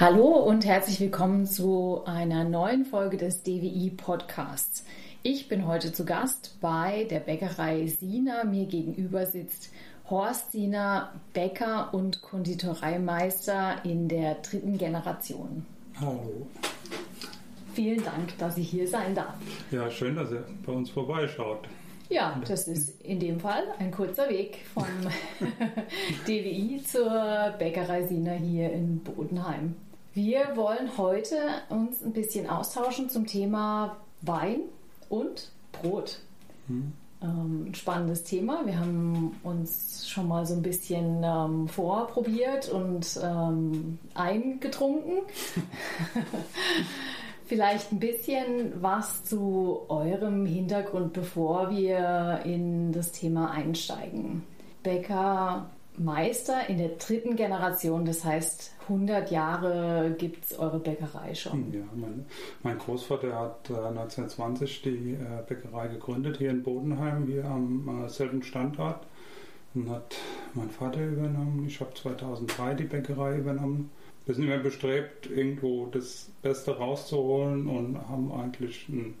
Hallo und herzlich willkommen zu einer neuen Folge des DWI Podcasts. Ich bin heute zu Gast bei der Bäckerei Sina. Mir gegenüber sitzt Horst Sina, Bäcker und Konditoreimeister in der dritten Generation. Hallo. Vielen Dank, dass ich hier sein darf. Ja, schön, dass ihr bei uns vorbeischaut. Ja, das ist in dem Fall ein kurzer Weg vom DWI zur Bäckerei Sina hier in Bodenheim. Wir wollen heute uns ein bisschen austauschen zum Thema Wein und Brot. Hm. Ähm, ein spannendes Thema. Wir haben uns schon mal so ein bisschen ähm, vorprobiert und ähm, eingetrunken. Vielleicht ein bisschen was zu eurem Hintergrund, bevor wir in das Thema einsteigen. Bäcker Meister in der dritten Generation, das heißt 100 Jahre gibt es eure Bäckerei schon. Ja, mein, mein Großvater hat äh, 1920 die äh, Bäckerei gegründet hier in Bodenheim, hier am äh, selben Standort. Dann hat mein Vater übernommen, ich habe 2003 die Bäckerei übernommen wir sind immer bestrebt, irgendwo das Beste rauszuholen und haben eigentlich eine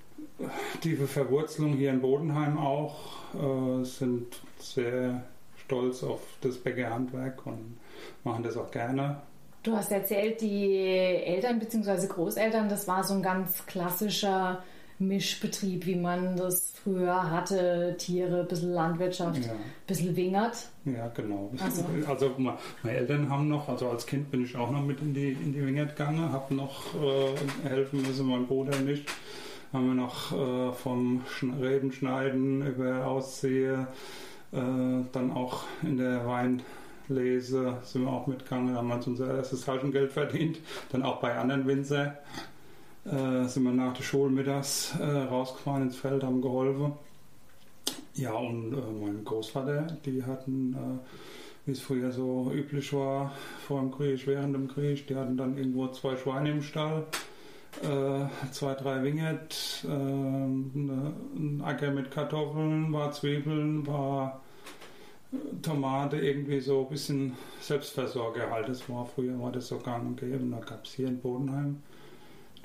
tiefe Verwurzelung hier in Bodenheim auch, äh, sind sehr stolz auf das Bäckerhandwerk und machen das auch gerne. Du hast erzählt, die Eltern bzw. Großeltern, das war so ein ganz klassischer Mischbetrieb, wie man das früher hatte, Tiere, ein bisschen Landwirtschaft, ja. bisschen Wingert. Ja, genau. Also, also meine Eltern haben noch, also als Kind bin ich auch noch mit in die, in die Wingert gegangen, habe noch äh, helfen müssen, mein Bruder nicht. Haben wir noch äh, vom Rebenschneiden über Aussehe, dann auch in der Weinlese sind wir auch mitgegangen, haben uns unser erstes Taschengeld verdient, dann auch bei anderen Winzer äh, sind wir nach der Schule mittags äh, rausgefahren ins Feld, haben geholfen. Ja, und äh, mein Großvater, die hatten, äh, wie es früher so üblich war, vor dem Krieg, während dem Krieg, die hatten dann irgendwo zwei Schweine im Stall, äh, zwei, drei Winget, äh, ein Acker mit Kartoffeln, war Zwiebeln, war Tomate, irgendwie so ein bisschen Selbstversorger halt. Das war früher war das so gang und gäbe. Und da gab es hier in Bodenheim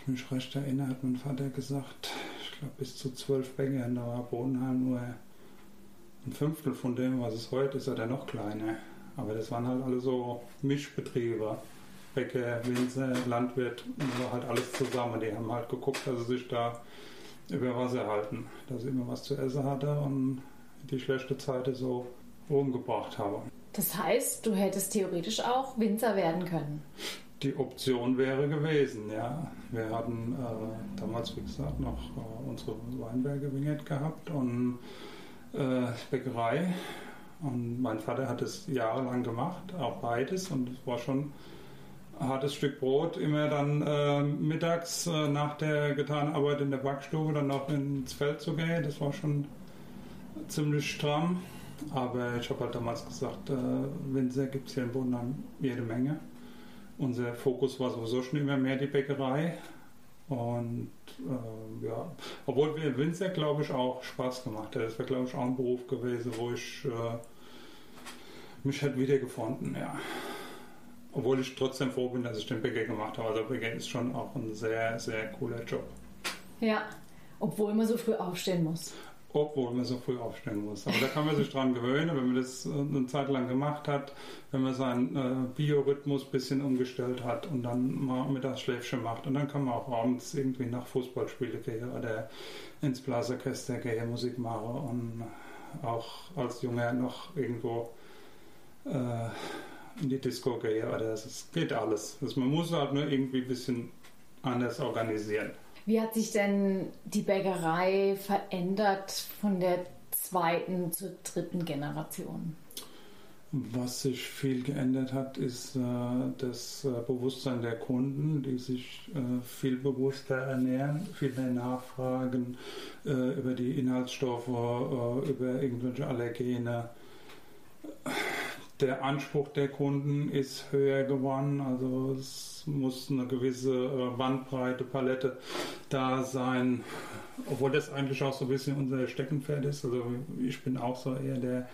mich recht erinnere, hat mein Vater gesagt, ich glaube bis zu zwölf Bäckern, da war Bodenheim nur ein Fünftel von dem, was es heute ist, oder noch kleiner. Aber das waren halt alle so Mischbetriebe. Bäcker, Winzer, Landwirt, war halt alles zusammen. Die haben halt geguckt, dass sie sich da über Wasser halten, dass sie immer was zu essen hatte und die schlechte Zeit so umgebracht haben. Das heißt, du hättest theoretisch auch Winzer werden können die Option wäre gewesen, ja. Wir hatten äh, damals, wie gesagt, noch äh, unsere Weinberge Vignette gehabt und äh, Bäckerei. Und mein Vater hat es jahrelang gemacht, auch beides. Und es war schon ein hartes Stück Brot, immer dann äh, mittags äh, nach der getanen Arbeit in der Backstube dann noch ins Feld zu gehen. Das war schon ziemlich stramm. Aber ich habe halt damals gesagt, äh, Winzer gibt es hier in Bodenheim jede Menge. Unser Fokus war sowieso schon immer mehr die Bäckerei. Und äh, ja, obwohl wir Winzer, glaube ich, auch Spaß gemacht hat. Das wäre, glaube ich, auch ein Beruf gewesen, wo ich äh, mich hätte wiedergefunden, ja. Obwohl ich trotzdem froh bin, dass ich den Bäcker gemacht habe. Also Bäcker ist schon auch ein sehr, sehr cooler Job. Ja, obwohl man so früh aufstehen muss obwohl man so früh aufstehen muss. Aber da kann man sich dran gewöhnen, wenn man das äh, eine Zeit lang gemacht hat, wenn man seinen äh, Biorhythmus ein bisschen umgestellt hat und dann mal Mittagsschläfchen macht. Und dann kann man auch abends irgendwie nach Fußballspiele gehen oder ins Blasorchester gehen, Musik machen und auch als Junge noch irgendwo äh, in die Disco gehen. Oder es geht alles. Also man muss halt nur irgendwie ein bisschen anders organisieren. Wie hat sich denn die Bäckerei verändert von der zweiten zur dritten Generation? Was sich viel geändert hat, ist äh, das äh, Bewusstsein der Kunden, die sich äh, viel bewusster ernähren, viel mehr nachfragen über die Inhaltsstoffe, über irgendwelche Allergene. Der Anspruch der Kunden ist höher geworden. Also es muss eine gewisse äh, Bandbreite, Palette da sein, obwohl das eigentlich auch so ein bisschen unser Steckenpferd ist. Also ich bin auch so eher der,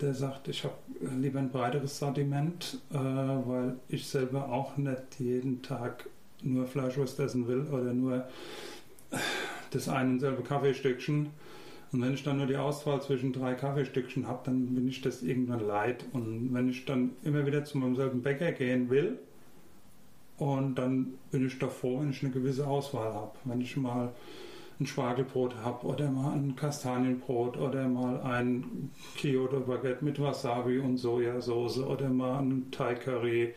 der sagt, ich habe lieber ein breiteres Sortiment, äh, weil ich selber auch nicht jeden Tag nur Fleischwurst essen will oder nur das eine und selbe Kaffeestückchen. Und wenn ich dann nur die Auswahl zwischen drei Kaffeestückchen habe, dann bin ich das irgendwann leid. Und wenn ich dann immer wieder zu meinem selben Bäcker gehen will, und dann bin ich froh, wenn ich eine gewisse Auswahl habe. Wenn ich mal ein Spargelbrot habe oder mal ein Kastanienbrot oder mal ein Kyoto Baguette mit Wasabi und Sojasauce oder mal ein Thai Curry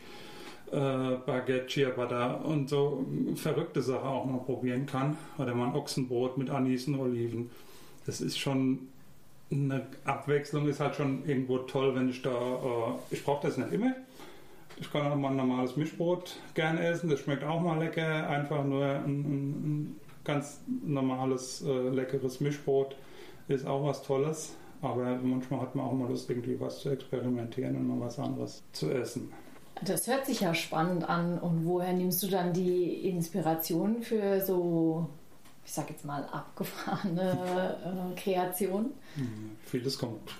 äh, Baguette Ciabatta und so verrückte Sachen auch mal probieren kann oder mal ein Ochsenbrot mit Anis und Oliven. Das ist schon eine Abwechslung ist halt schon irgendwo toll, wenn ich da, äh, ich brauche das nicht immer. Ich kann auch mal ein normales Mischbrot gerne essen, das schmeckt auch mal lecker. Einfach nur ein, ein, ganz normales, äh, leckeres Mischbrot ist auch was Tolles. Aber manchmal hat man auch mal Lust, irgendwie was zu experimentieren und mal was anderes zu essen. Das hört sich ja spannend an. Und woher nimmst du dann die Inspiration für so, ich sag jetzt mal, abgefahrene äh, Kreationen? Mhm. Vieles kommt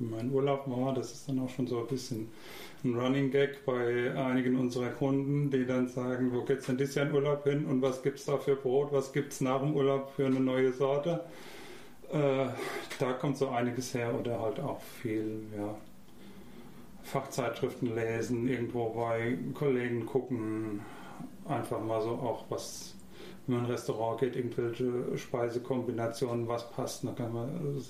in meinen Urlaub war. Das ist dann auch schon so ein bisschen ein Running Gag bei einigen unserer Kunden, die dann sagen, wo geht's denn dieses Jahr in Urlaub hin und was gibt's da für Brot, was gibt's nach dem Urlaub für eine neue Sorte. Äh, da kommt so einiges her oder halt auch viel, ja, Fachzeitschriften lesen, irgendwo bei Kollegen gucken, einfach mal so auch was, wenn man in ein Restaurant geht, irgendwelche Speisekombinationen, was passt, da kann man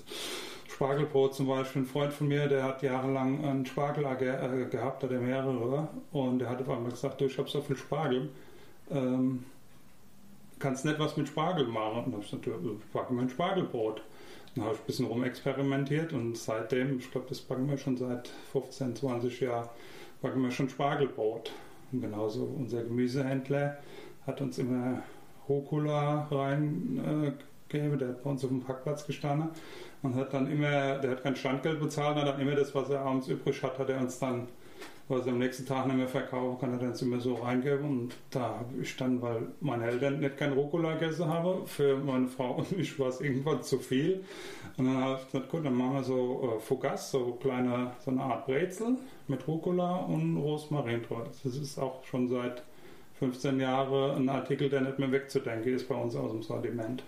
Spargelbrot zum Beispiel. Ein Freund von mir, der hat jahrelang einen Spargel äh, gehabt, hat er mehrere. Und der hat auf einmal gesagt, du, ich habe so viel Spargel. Ähm, kannst nicht was mit Spargel machen? Und dann habe ich gesagt, ich backe mir ein Spargelbrot. Dann habe ich ein bisschen rumexperimentiert und seitdem, ich glaube, das backen wir schon seit 15, 20 Jahren, backen wir schon Spargelbrot. Und genauso unser Gemüsehändler hat uns immer Rucola reingegeben, äh, der hat bei uns auf dem Parkplatz gestanden und hat dann immer, der hat kein Standgeld bezahlt, hat dann immer das, was er abends übrig hat, hat er uns dann, was er am nächsten Tag nicht mehr verkaufen kann, hat er uns immer so reingeben. Und da habe ich dann, weil meine Eltern nicht kein Rucola gegessen haben, für meine Frau und mich war es irgendwann zu viel. Und dann habe ich gesagt, gut, dann machen wir so äh, Fougasse, so kleine, so eine Art Brezel mit Rucola und Rosmarin drauf. Das ist auch schon seit 15 Jahren ein Artikel, der nicht mehr wegzudenken ist bei uns aus dem Sortiment.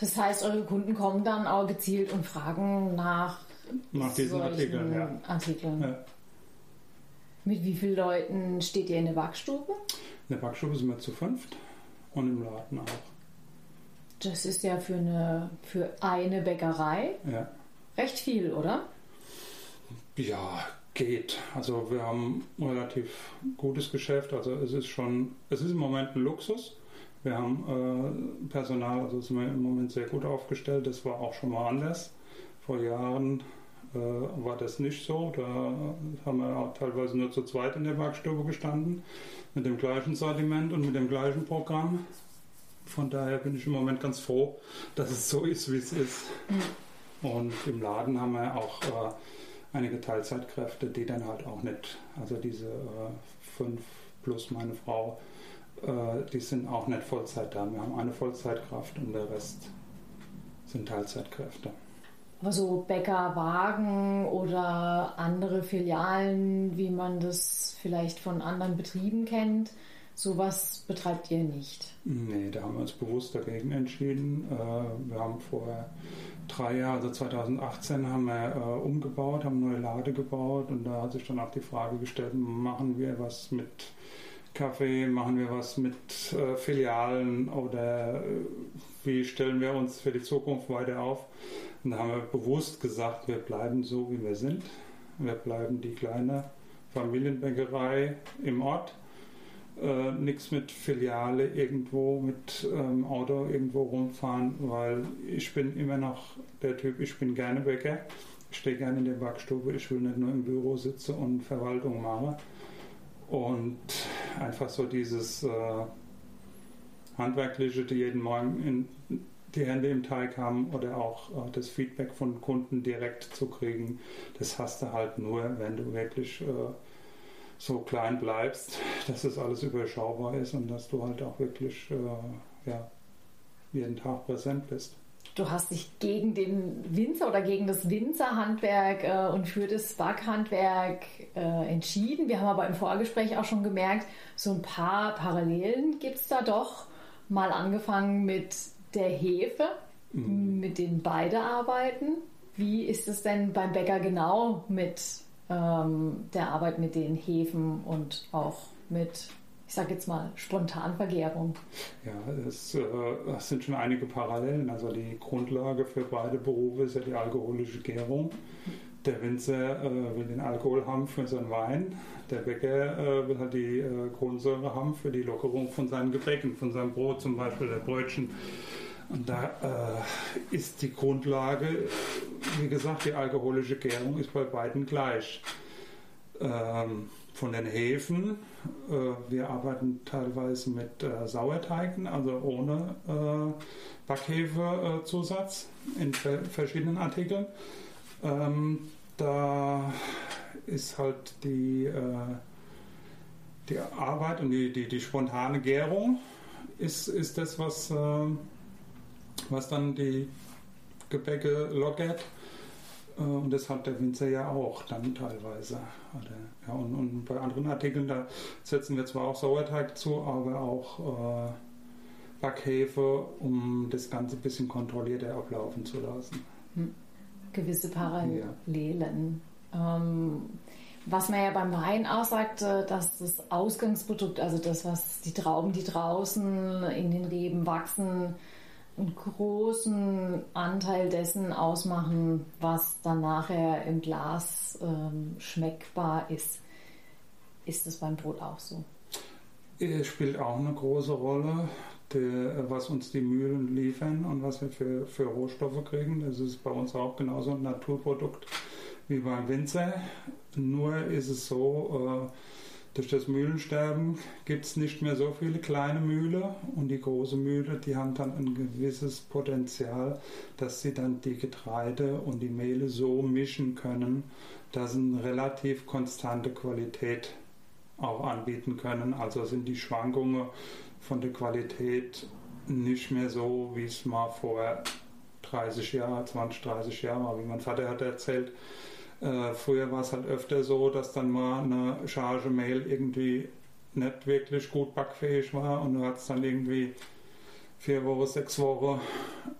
Das heißt, eure Kunden kommen dann auch gezielt und fragen nach, nach diesen Artikeln. Ja. Artikeln. Ja. Mit wie vielen Leuten steht ihr in der Backstube? In der Backstube sind wir zu fünft und im Laden auch. Das ist ja für eine, für eine Bäckerei ja. recht viel, oder? Ja, geht. Also wir haben ein relativ gutes Geschäft. Also es ist schon, es ist im Moment ein Luxus. Wir haben äh, Personal, also sind wir im Moment sehr gut aufgestellt. Das war auch schon mal anders. Vor Jahren äh, war das nicht so. Da haben wir auch teilweise nur zu zweit in der Backstube gestanden, mit dem gleichen Sortiment und mit dem gleichen Programm. Von daher bin ich im Moment ganz froh, dass es so ist, wie es ist. Mhm. Und im Laden haben wir auch äh, einige Teilzeitkräfte, die dann halt auch nicht, also diese äh, fünf plus meine Frau, äh, die sind auch nicht Vollzeit da. Wir haben eine Vollzeitkraft und der Rest sind Teilzeitkräfte. Also Bäckerwagen oder andere Filialen, wie man das vielleicht von anderen Betrieben kennt, sowas betreibt ihr nicht? Nee, da haben wir uns bewusst dagegen entschieden. Äh, wir haben vor drei Jahren, also 2018, haben wir äh, umgebaut, haben neue Lade gebaut und da hat sich dann auch die Frage gestellt, machen wir was mit Kaffee, machen wir was mit äh, Filialen oder wie stellen wir uns für die Zukunft weiter auf? Und da haben wir bewusst gesagt, wir bleiben so, wie wir sind. Wir bleiben die kleine Familienbäckerei im Ort. Äh, Nichts mit Filiale irgendwo, mit ähm, Auto irgendwo rumfahren, weil ich bin immer noch der Typ, ich bin gerne Bäcker. Ich stehe gerne in der Backstube, ich will nicht nur im Büro sitzen und Verwaltung machen. Und einfach so dieses äh, Handwerkliche, die jeden Morgen in, die Hände im Teig haben oder auch äh, das Feedback von Kunden direkt zu kriegen, das hast du halt nur, wenn du wirklich äh, so klein bleibst, dass das alles überschaubar ist und dass du halt auch wirklich äh, ja, jeden Tag präsent bist. Du hast dich gegen den Winzer oder gegen das Winzerhandwerk äh, und für das Backhandwerk äh, entschieden. Wir haben aber im Vorgespräch auch schon gemerkt, so ein paar Parallelen gibt es da doch. Mal angefangen mit der Hefe, mhm. mit denen beide arbeiten. Wie ist es denn beim Bäcker genau mit ähm, der Arbeit mit den Hefen und auch mit, ich sage jetzt mal, Spontanvergärung? Ja, es, äh, sind schon einige Parallelen. Also die Grundlage für beide Berufe ist ja die alkoholische Gärung. Der Winzer äh, will den Alkohol haben für seinen Wein. Der Bäcker äh, will halt die äh, Kohlensäure haben für die Lockerung von seinen Gebäcken, von seinem Brot zum Beispiel, der Brötchen. Und da äh, ist die Grundlage, wie gesagt, die alkoholische Gärung ist bei beiden gleich. Ähm, von den Hefen, äh, wir arbeiten teilweise mit äh, Sauerteigen, also ohne äh, Backhefezusatz in verschiedenen Artikeln. Ähm, da ist halt die, äh, die Arbeit und die, die, die spontane Gärung ist, ist das, was äh, was dann die Gebäcke lockert. Äh, und das hat der Winzer ja auch dann teilweise. Ja, und, und, bei anderen Artikeln, da setzen wir zwar auch Sauerteig zu, aber auch äh, Backhefe, um das Ganze ein bisschen kontrollierter ablaufen zu lassen. Hm. Gewisse Parallelen. Ja. Ähm, was man ja beim Wein auch sagte, dass das Ausgangsprodukt, also das, was die Trauben, die draußen in den Reben wachsen, einen großen Anteil dessen ausmachen, was dann nachher im Glas ähm, schmeckbar ist. Ist das beim Brot auch so? Es spielt auch eine große Rolle, der, was uns die Mühlen liefern und was wir für, für Rohstoffe kriegen. Das ist bei uns auch genauso ein Naturprodukt wie beim Winzer. Nur ist es so, äh, durch das Mühlensterben gibt es nicht mehr so viele kleine Mühle und die große Mühle, die haben dann ein gewisses Potenzial, dass sie dann die Getreide und die Mehle so mischen können, dass sie eine relativ konstante Qualität auch anbieten können. Also sind die Schwankungen von der Qualität nicht mehr so, wie es mal vor 30 Jahren, 20, 30 Jahren war, wie mein Vater hat erzählt äh, früher war es halt öfter so, dass dann mal eine Charge Mail irgendwie nicht wirklich gut backfähig war und du hast dann irgendwie vier Wochen, sechs Wochen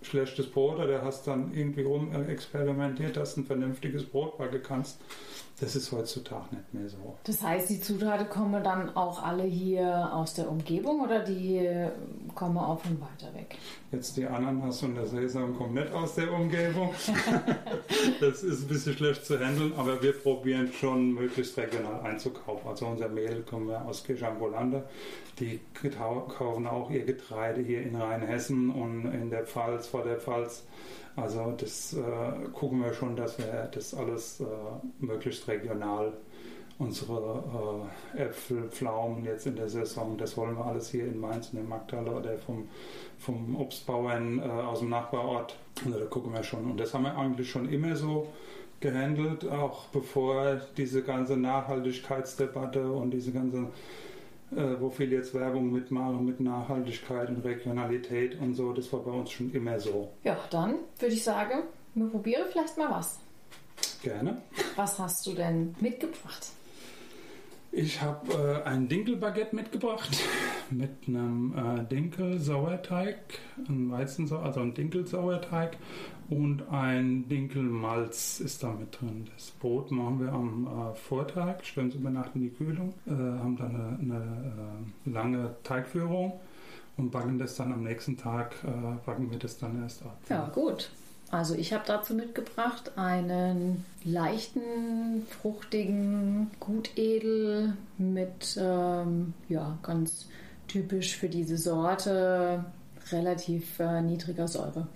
schlechtes Brot oder hast dann irgendwie rum experimentiert, dass du ein vernünftiges Brot backen kannst. Das ist heutzutage nicht mehr so. Das heißt, die Zutaten kommen dann auch alle hier aus der Umgebung oder die kommen auch von weiter weg? Jetzt die Ananas und der Sesam kommen nicht aus der Umgebung. das ist ein bisschen schlecht zu handeln, aber wir probieren schon möglichst regional einzukaufen. Also unser Mehl kommen wir aus Kirchambolande. Die kaufen auch ihr Getreide hier in Rheinhessen und in der Pfalz, vor der Pfalz also das äh, gucken wir schon, dass wir das alles äh, möglichst regional unsere äh, Äpfel, Pflaumen jetzt in der Saison, das wollen wir alles hier in Mainz in Magdala oder vom, vom Obstbauern äh, aus dem Nachbarort. Also da gucken wir schon. Und das haben wir eigentlich schon immer so gehandelt, auch bevor diese ganze Nachhaltigkeitsdebatte und diese ganze äh, wo viele jetzt Werbung mitmachen mit Nachhaltigkeit und Regionalität und so. Das war bei uns schon immer so. Ja, dann würde ich sagen, wir probieren vielleicht mal was. Gerne. Was hast du denn mitgebracht? Ich habe äh, ein Dinkelbaguette mitgebracht mit einem äh, Dinkel-Sauerteig, ein Weizen, also ein Dinkel-Sauerteig und ein Dinkelmalz ist da mit drin. Das Brot machen wir am äh, Vortag, stellen es über Nacht in die Kühlung, äh, haben dann eine, eine äh, lange Teigführung und backen das dann am nächsten Tag, äh, backen wir das dann erst ab. Ja, gut. Also ich habe dazu mitgebracht einen leichten, fruchtigen Gutedel mit ähm, ja, ganz typisch für diese Sorte relativ äh, niedriger Säure.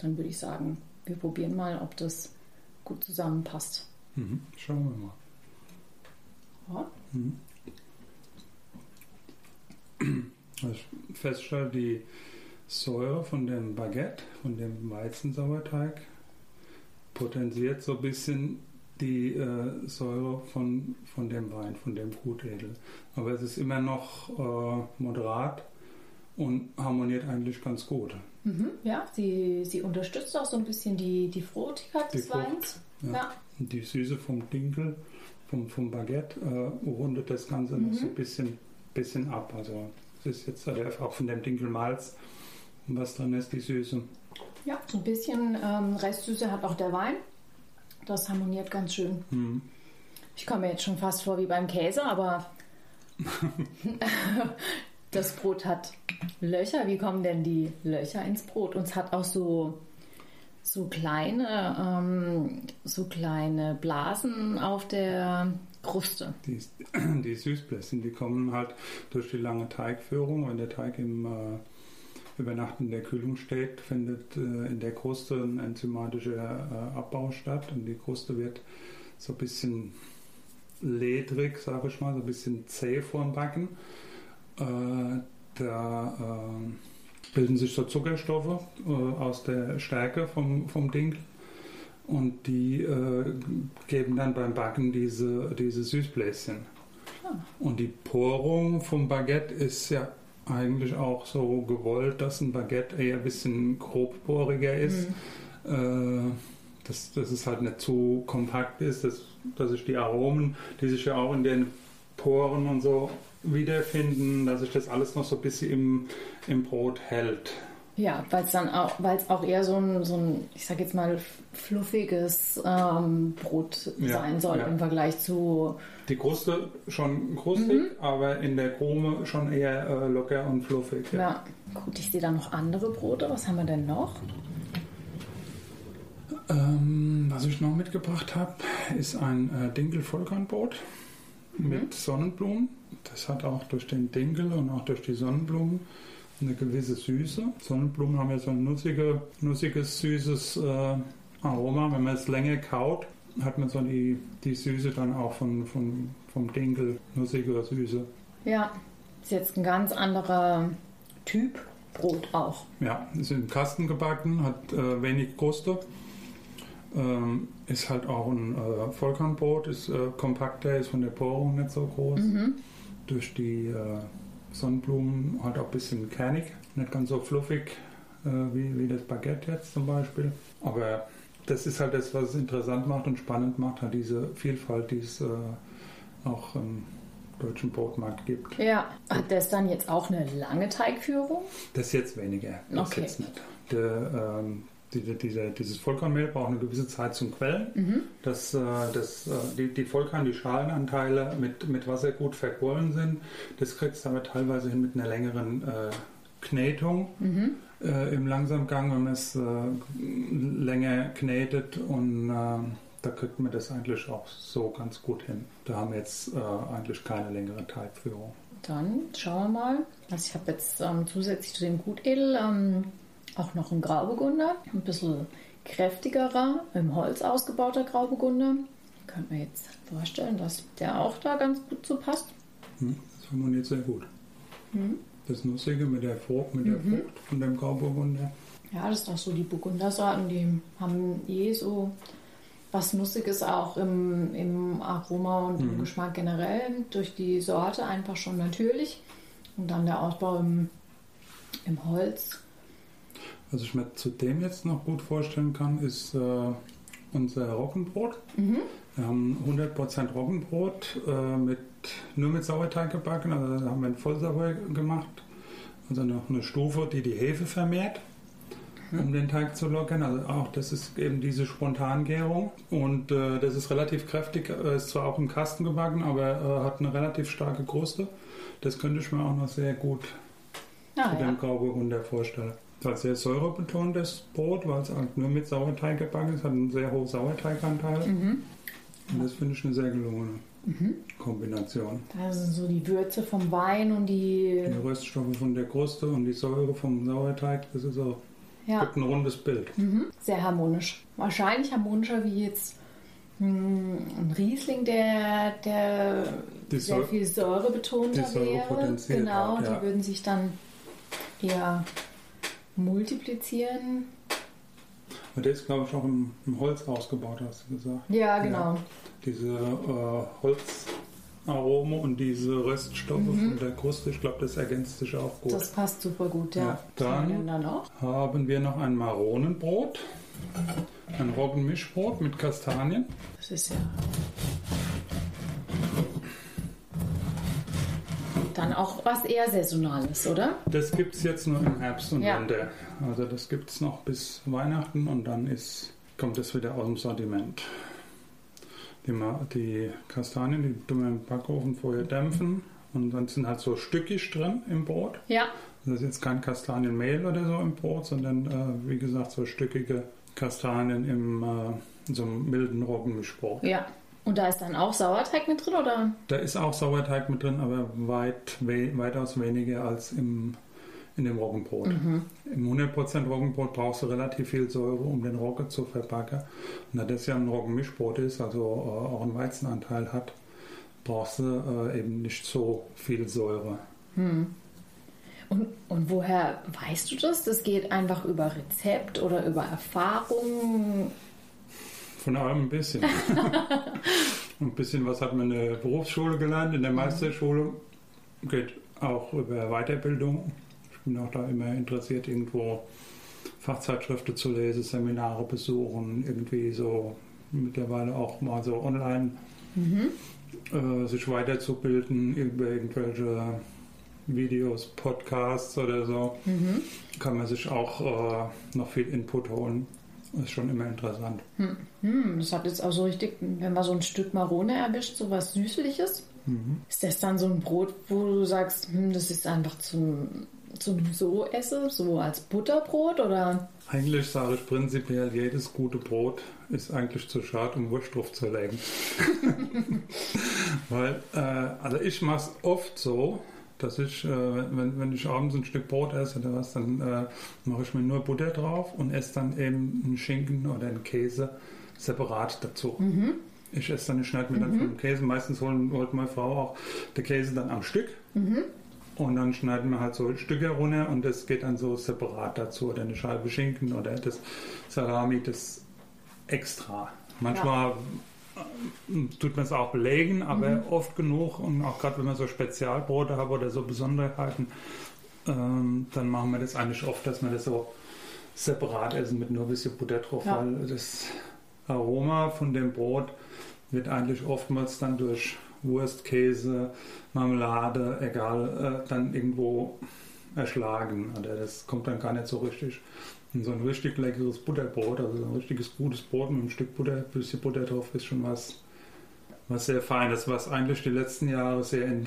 Dann würde ich sagen, wir probieren mal, ob das gut zusammenpasst. Mhm. Schauen wir mal. Ja. Mhm. Also ich feststelle, die Säure von dem Baguette, von dem Weizensauerteig, potenziert so ein bisschen die äh, Säure von, von dem Wein, von dem Brutedel. Aber es ist immer noch äh, moderat und harmoniert eigentlich ganz gut. Mhm, ja, sie, sie unterstützt auch so ein bisschen die, die Fruchtigkeit des Frucht, Weins. Ja. Ja. Die Süße vom Dinkel, vom, vom Baguette, äh, rundet das Ganze noch so ein bisschen, bisschen ab. Also es ist jetzt äh, auch von dem Dinkelmalz, was drin ist, die Süße. ja, so ein bisschen ähm, Restsüße hat auch der Wein. Das harmoniert ganz schön. Mhm. Ich komme mir jetzt schon fast vor wie beim Käse, aber das Brot hat Löcher. Wie kommen denn die Löcher ins Brot? Und es hat auch so, so kleine, ähm, so kleine Blasen auf der Kruste. Die, die Süßbläschen, die kommen halt durch die lange Teigführung. Wenn der Teig im, äh, über Nacht in der Kühlung steht, findet äh, in der Kruste ein enzymatischer äh, Abbau statt und die Kruste wird so ein bisschen ledrig, sage ich mal, so ein bisschen zäh vorm Backen. Äh, da bilden sich so Zuckerstoffe aus der Stärke vom, vom Dinkel und die äh, geben dann beim Backen diese, diese Süßbläschen. Ah. Und die Porung vom Baguette ist ja eigentlich auch so gewollt, dass ein Baguette eher ein bisschen grobporiger ist. Äh, dass, dass es halt nicht zu kompakt ist, dass, dass sich die Aromen, die sich ja auch in den Poren und so wiederfinden, dass sich das alles noch so ein bisschen im, im Brot hält. Ja, weil es dann auch, weil es auch eher so ein, so ein, ich sag jetzt mal, fluffiges ähm, Brot Ja, sein soll ja. im Vergleich zu. Die Kruste schon krustig, aber in der Krume schon eher äh, locker und fluffig. Ja, gut, ich sehe da noch andere Brote. Was haben wir denn noch? Ähm, was ich noch mitgebracht habe, ist ein äh, Dinkel-Vollkornbrot mit Sonnenblumen. Das hat auch durch den Dinkel und auch durch die Sonnenblumen eine gewisse Süße. Sonnenblumen haben ja so ein nussige, nussiges, süßes äh, Aroma. Wenn man es länger kaut, hat man so die, die Süße dann auch von, von, vom Dinkel, nussige Süße. Ja, ist jetzt ein ganz anderer Typ Brot auch. Ja, ist im Kasten gebacken, hat äh, wenig Kruste. Ähm, ist halt auch ein äh, Vollkornbrot, ist äh, kompakter, ist von der Porung nicht so groß. Durch die äh, Sonnenblumen halt auch ein bisschen kernig, nicht ganz so fluffig äh, wie, wie das Baguette jetzt zum Beispiel. Aber das ist halt das, was es interessant macht und spannend macht, halt diese Vielfalt, die es äh, auch im deutschen Brotmarkt gibt. Ja, hat das dann jetzt auch eine lange Teigführung? Das jetzt weniger. Das Okay. jetzt nicht. Der, ähm, diese, diese, dieses Vollkornmehl braucht eine gewisse Zeit zum Quellen. Das, äh, das, äh, die, die Vollkorn, die Schalenanteile mit, mit Wasser gut verquollen sind. Das kriegst du aber teilweise hin mit einer längeren äh, Knetung äh, im Langsamgang, wenn man es äh, länger knetet und äh, da kriegt man das eigentlich auch so ganz gut hin. Da haben wir jetzt eigentlich keine längere Teigführung. Dann schauen wir mal. Also ich habe jetzt ähm, zusätzlich zu dem Gutedel ähm, auch noch einen Grauburgunder, ein bisschen kräftigerer, im Holz ausgebauter Grauburgunder. Könnte mir jetzt vorstellen, dass der auch da ganz gut zu passt. Hm, Das harmoniert sehr gut. Das Nussige mit der Frucht, mit der Frucht von dem Grauburgunder. Ja, das ist doch so die Burgundersorten, die haben eh so was Nussiges auch im, im Aroma und im Geschmack generell durch die Sorte einfach schon natürlich. Und dann der Ausbau im, im Holz. Was ich mir zudem jetzt noch gut vorstellen kann, ist äh, unser Roggenbrot. Wir haben 100% Roggenbrot äh, mit, nur mit Sauerteig gebacken. Also da haben wir ein Vollsauer gemacht. Also noch eine Stufe, die die Hefe vermehrt, um den Teig zu lockern. Also auch das ist eben diese Spontangärung. Und äh, das ist relativ kräftig. Äh, ist zwar auch im Kasten gebacken, aber äh, hat eine relativ starke Kruste. Das könnte ich mir auch noch sehr gut Ah, zu ja. dem Grauburgunder vorstelle. Hat sehr säurebetontes Brot, weil es halt nur mit Sauerteig gebacken ist, hat einen sehr hohen Sauerteiganteil. Mhm. Und das finde ich eine sehr gelungene Kombination. Da sind so die Würze vom Wein und die. Die Röststoffe von der Kruste und die Säure vom Sauerteig, das ist auch Ja, gibt ein rundes Bild. mhm. sehr harmonisch. Wahrscheinlich harmonischer wie jetzt hm, ein Riesling, der, der Die sehr Säure- viel Säure Säure wäre. Genau, ja. die würden sich dann eher multiplizieren. Und der ist, glaube ich, auch im, im, Holz ausgebaut, hast du gesagt. Ja, genau. Ja, diese äh, Holzarome und diese Röststoffe mhm. von der Kruste, ich glaube, das ergänzt sich auch gut. Das passt super gut, ja. ja dann, dann haben wir noch ein Maronenbrot. Ein Roggenmischbrot mit Kastanien. Das ist ja. Dann auch was eher Saisonales, oder? Das gibt es jetzt nur im Herbst und ja. Winter. Also das gibt es noch bis Weihnachten und dann ist, kommt es wieder aus dem Sortiment. Die, die Kastanien, die tun wir im Backofen vorher dämpfen und dann sind halt so stückig drin im Brot. Ja. Das ist jetzt kein Kastanienmehl oder so im Brot, sondern äh, wie gesagt so stückige Kastanien im äh, so einem milden Roggenmischbrot. Ja. Und da ist dann auch Sauerteig mit drin, oder? Da ist auch Sauerteig mit drin, aber weit, we weitaus weniger als im, in dem Roggenbrot. Mhm. Im 100% Roggenbrot brauchst du relativ viel Säure, um den Roggen zu verpacken. Und da das ja ein Roggenmischbrot ist, also äh, auch einen Weizenanteil hat, brauchst du äh, eben nicht so viel Säure. Mhm. Und, und woher weißt du das? Das geht einfach über Rezept oder über Erfahrung? Von allem ein bisschen. ein bisschen was hat man in der Berufsschule gelernt, in der mhm. Meisterschule. Geht auch über Weiterbildung. Ich bin auch da immer interessiert, irgendwo Fachzeitschriften zu lesen, Seminare besuchen, irgendwie so mittlerweile auch mal so online mhm. äh, sich weiterzubilden über irgendwelche Videos, Podcasts oder so, mhm. kann man sich auch äh, noch viel Input holen. Das ist schon immer interessant. Hm. Hm, das hat jetzt auch so richtig, wenn man so ein Stück Marone erwischt, so was Süßliches. Mhm. Ist das dann so ein Brot, wo du sagst, hm, das ist einfach zum, zum so esse, so als Butterbrot oder? Eigentlich sage ich prinzipiell, jedes gute Brot ist eigentlich zu schade, um Wurst drauf zu legen. Weil, äh, also ich mache es oft so, dass ich, äh, wenn, wenn ich abends ein Stück Brot esse oder was, dann äh, mache ich mir nur Butter drauf und esse dann eben einen Schinken oder einen Käse separat dazu. Mhm. Ich esse dann, ich schneide mir mhm. dann vom Käse, meistens holen, holt meine Frau auch den Käse dann am Stück. Mhm. Und dann schneiden wir halt so Stücke runter und das geht dann so separat dazu. Oder eine Scheibe Schinken oder das Salami, das extra. Manchmal ja tut man es auch belegen, aber mhm. oft genug und auch gerade wenn man so Spezialbrote hat oder so Besonderheiten, ähm, dann machen wir das eigentlich oft, dass wir das so separat essen mit nur ein bisschen Butter drauf, ja. weil das Aroma von dem Brot wird eigentlich oftmals dann durch Wurst, Käse, Marmelade, egal, äh, dann irgendwo erschlagen. Oder das kommt dann gar nicht so richtig so ein richtig leckeres Butterbrot, also ein richtiges gutes Brot mit einem Stück Butter, ein bisschen Butter drauf, ist schon was, was sehr Feines, was eigentlich die letzten Jahre sehr in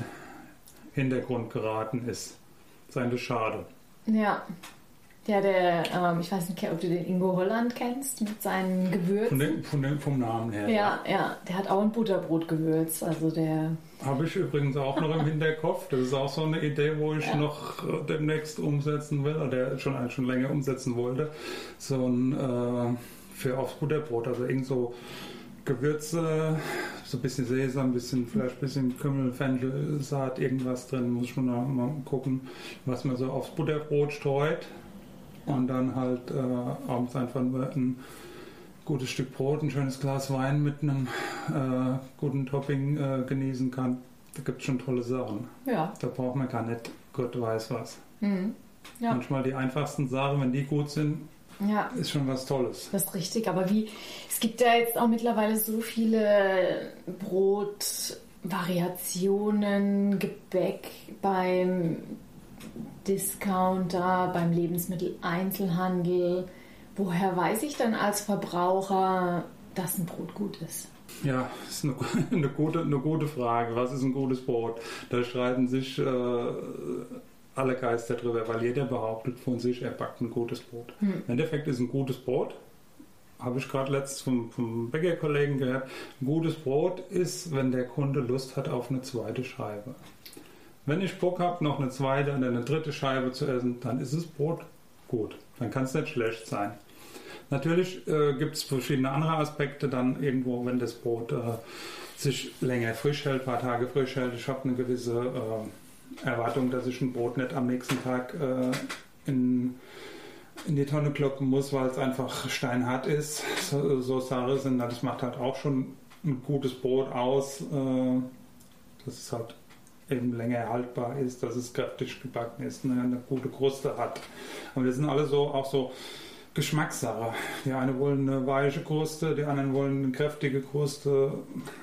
Hintergrund geraten ist. Das ist eigentlich schade. Ja. Ja, der, ähm, ich weiß nicht, ob du den Ingo Holland kennst mit seinen Gewürzen. Von dem, von dem, vom Namen her. Ja, ja, der hat auch ein Butterbrotgewürz. Also der. Habe ich übrigens auch noch im Hinterkopf. Das ist auch so eine Idee, wo ich ja. noch äh, demnächst umsetzen will, oder schon, äh, schon länger umsetzen wollte. So ein äh, für aufs Butterbrot, also irgend so Gewürze, so ein bisschen Sesam, ein bisschen vielleicht ein bisschen Kümmel, Fenchel, Saat, irgendwas drin. Muss ich schon mal gucken, was man so aufs Butterbrot streut und dann halt äh, abends einfach nur ein gutes Stück Brot, ein schönes Glas Wein mit einem äh, guten Topping äh, genießen kann. Da gibt es schon tolle Sachen. Ja. Da braucht man gar nicht Gott weiß was. Mhm. Ja. Manchmal die einfachsten Sachen, wenn die gut sind, ja. ist schon was Tolles. Das ist richtig, aber wie, es gibt ja jetzt auch mittlerweile so viele Brotvariationen, Gebäck beim Discounter, beim Lebensmitteleinzelhandel. Woher weiß ich dann als Verbraucher, dass ein Brot gut ist? Ja, das ist eine, eine, gute, eine gute Frage. Was ist ein gutes Brot? Da streiten sich äh, alle Geister drüber, weil jeder behauptet von sich, er backt ein gutes Brot. Hm. Im Endeffekt ist ein gutes Brot, habe ich gerade letztens vom, vom Bäckerkollegen gehört, ein gutes Brot ist, wenn der Kunde Lust hat auf eine zweite Scheibe. Wenn ich Bock habe, noch eine zweite und eine dritte Scheibe zu essen, dann ist das Brot gut. Dann kann es nicht schlecht sein. Natürlich äh, gibt es verschiedene andere Aspekte dann irgendwo, wenn das Brot äh, sich länger frisch hält, ein paar Tage frisch hält. Ich habe eine gewisse äh, Erwartung, dass ich ein Brot nicht am nächsten Tag äh, in in die Tonne kloppen muss, weil es einfach steinhart ist. So, so Sache sind, das macht halt auch schon ein gutes Brot aus, äh, dass es halt eben länger haltbar ist, dass es kräftig gebacken ist, eine, eine gute Kruste hat. Aber das sind alle so auch so Geschmackssache. Die einen wollen eine weiche Kruste, die anderen wollen eine kräftige Kruste.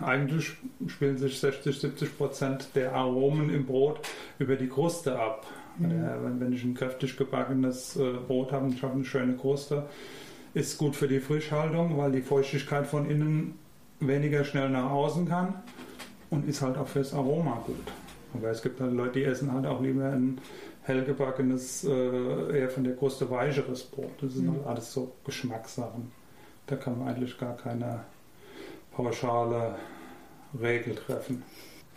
Eigentlich spielen sich 60, 70 Prozent der Aromen im Brot über die Kruste ab. Mhm. Wenn, wenn, ich ein kräftig gebackenes äh, Brot habe und ich habe eine schöne Kruste, ist gut für die Frischhaltung, weil die Feuchtigkeit von innen weniger schnell nach außen kann und ist halt auch fürs Aroma gut. Aber es gibt halt Leute, die essen halt auch lieber ein hellgebackenes, äh, eher von der Kruste weicheres Brot. Das sind mhm. halt alles so Geschmackssachen. Da kann man eigentlich gar keine pauschale Regel treffen.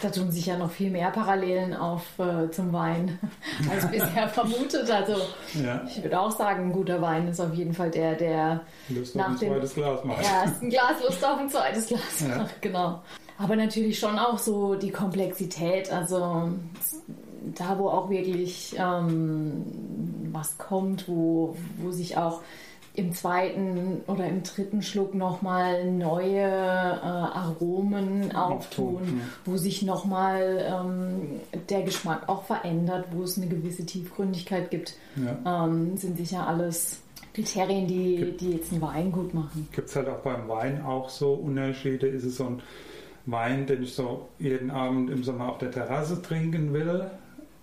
Da tun sich ja noch viel mehr Parallelen auf äh, zum Wein als bisher vermutet. Also ja. ich würde auch sagen, ein guter Wein ist auf jeden Fall der, der Lust nach dem Glas macht. ersten Glas Lust auf ein zweites Glas ja. macht. Genau. Aber natürlich schon auch so die Komplexität. Also da, wo auch wirklich ähm, was kommt, wo, wo sich auch im zweiten oder im dritten Schluck nochmal neue äh, Aromen auftun, ja. wo sich nochmal ähm, der Geschmack auch verändert, wo es eine gewisse Tiefgründigkeit gibt, ja. ähm, sind sicher alles Kriterien, die, die jetzt einen Wein gut machen. Gibt es halt auch beim Wein auch so Unterschiede? Ist es so ein Wein, den ich so jeden Abend im Sommer auf der Terrasse trinken will?